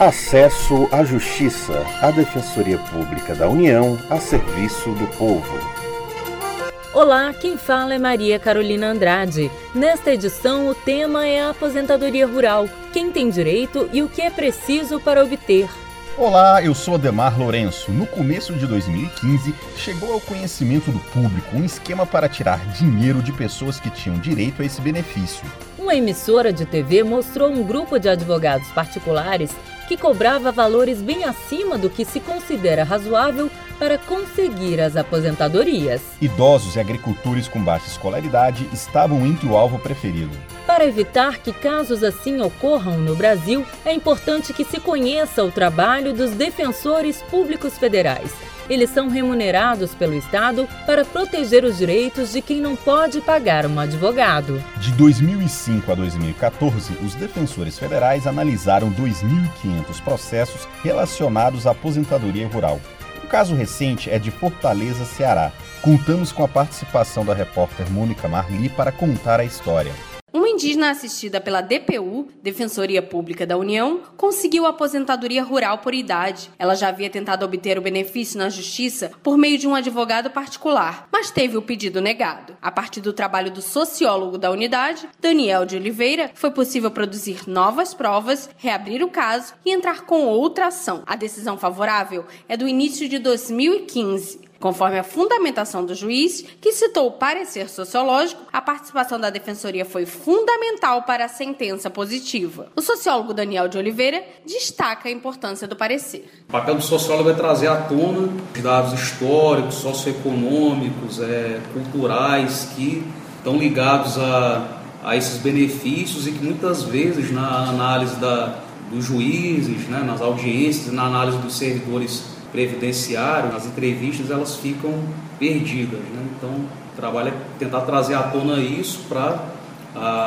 Acesso à Justiça, a Defensoria Pública da União a serviço do povo. Olá, quem fala é Maria Carolina Andrade. Nesta edição, o tema é a aposentadoria rural: quem tem direito e o que é preciso para obter. Olá, eu sou Ademar Lourenço. No começo de 2015, chegou ao conhecimento do público um esquema para tirar dinheiro de pessoas que tinham direito a esse benefício. Uma emissora de TV mostrou um grupo de advogados particulares que cobrava valores bem acima do que se considera razoável para conseguir as aposentadorias. Idosos e agricultores com baixa escolaridade estavam entre o alvo preferido. Para evitar que casos assim ocorram no Brasil, é importante que se conheça o trabalho dos defensores públicos federais eles são remunerados pelo Estado para proteger os direitos de quem não pode pagar um advogado. De 2005 a 2014, os defensores federais analisaram 2.500 processos relacionados à aposentadoria rural. O caso recente é de Fortaleza, Ceará. Contamos com a participação da repórter Mônica Marli para contar a história indígena assistida pela DPU, Defensoria Pública da União, conseguiu aposentadoria rural por idade. Ela já havia tentado obter o benefício na justiça por meio de um advogado particular, mas teve o pedido negado. A partir do trabalho do sociólogo da unidade, Daniel de Oliveira, foi possível produzir novas provas, reabrir o caso e entrar com outra ação. A decisão favorável é do início de 2015. Conforme a fundamentação do juiz, que citou o parecer sociológico, a participação da defensoria foi fundamental para a sentença positiva. O sociólogo Daniel de Oliveira destaca a importância do parecer. O papel do sociólogo é trazer à tona dados históricos, socioeconômicos, é, culturais que estão ligados a, a esses benefícios e que muitas vezes na análise da, dos juízes, né, nas audiências, na análise dos servidores previdenciário, nas entrevistas, elas ficam perdidas. Né? Então, o trabalho é tentar trazer à tona isso para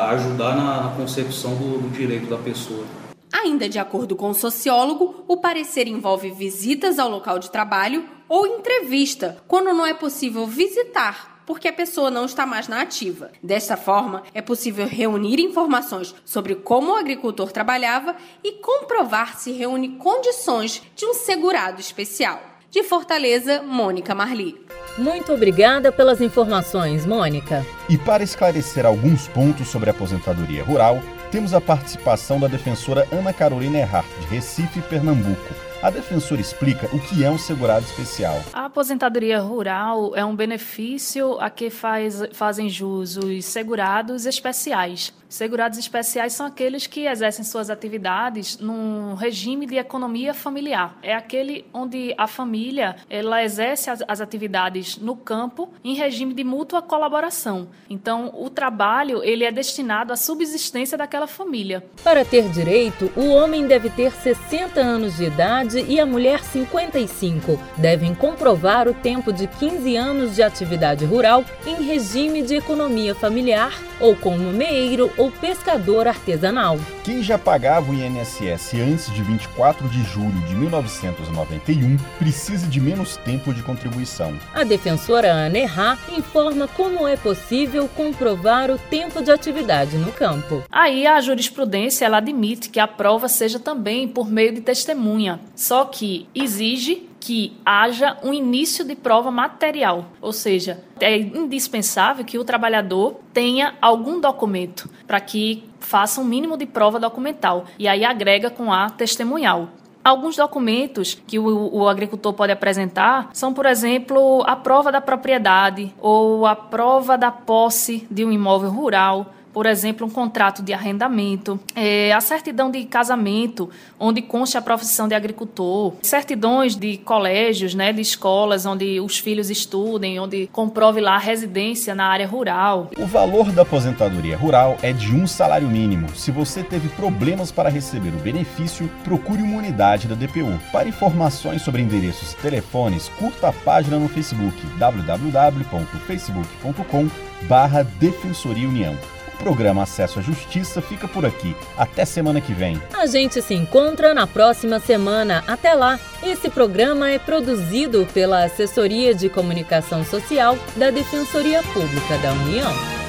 ajudar na, na concepção do, do direito da pessoa. Ainda de acordo com o sociólogo, o parecer envolve visitas ao local de trabalho ou entrevista, quando não é possível visitar porque a pessoa não está mais na ativa. Desta forma, é possível reunir informações sobre como o agricultor trabalhava e comprovar se reúne condições de um segurado especial. De Fortaleza, Mônica Marli. Muito obrigada pelas informações, Mônica. E para esclarecer alguns pontos sobre a aposentadoria rural, temos a participação da defensora Ana Carolina Erhardt, de Recife, Pernambuco a defensora explica o que é um segurado especial. Aposentadoria rural é um benefício a que faz, fazem jus os segurados especiais. Segurados especiais são aqueles que exercem suas atividades num regime de economia familiar. É aquele onde a família ela exerce as, as atividades no campo em regime de mútua colaboração. Então, o trabalho ele é destinado à subsistência daquela família. Para ter direito, o homem deve ter 60 anos de idade e a mulher 55. Devem comprovar o tempo de 15 anos de atividade rural em regime de economia familiar ou como meeiro ou pescador artesanal. Quem já pagava o INSS antes de 24 de julho de 1991 precisa de menos tempo de contribuição. A defensora Ana Errá informa como é possível comprovar o tempo de atividade no campo. Aí a jurisprudência ela admite que a prova seja também por meio de testemunha, só que exige que haja um início de prova material, ou seja, é indispensável que o trabalhador tenha algum documento para que faça um mínimo de prova documental e aí agrega com a testemunhal. Alguns documentos que o, o, agricultor pode apresentar são, por exemplo, a prova da propriedade ou a prova da posse de um imóvel rural por exemplo, um contrato de arrendamento, é, a certidão de casamento, onde conste a profissão de agricultor, certidões de colégios, né, de escolas onde os filhos estudem, onde comprove lá a residência na área rural. O valor da aposentadoria rural é de um salário mínimo. Se você teve problemas para receber o benefício, procure uma unidade da DPU. Para informações sobre endereços e telefones, curta a página no Facebook www.facebook.com/defensoria União programa Acesso à Justiça fica por aqui. Até semana que vem. A gente se encontra na próxima semana. Até lá! Esse programa é produzido pela Assessoria de Comunicação Social da Defensoria Pública da União.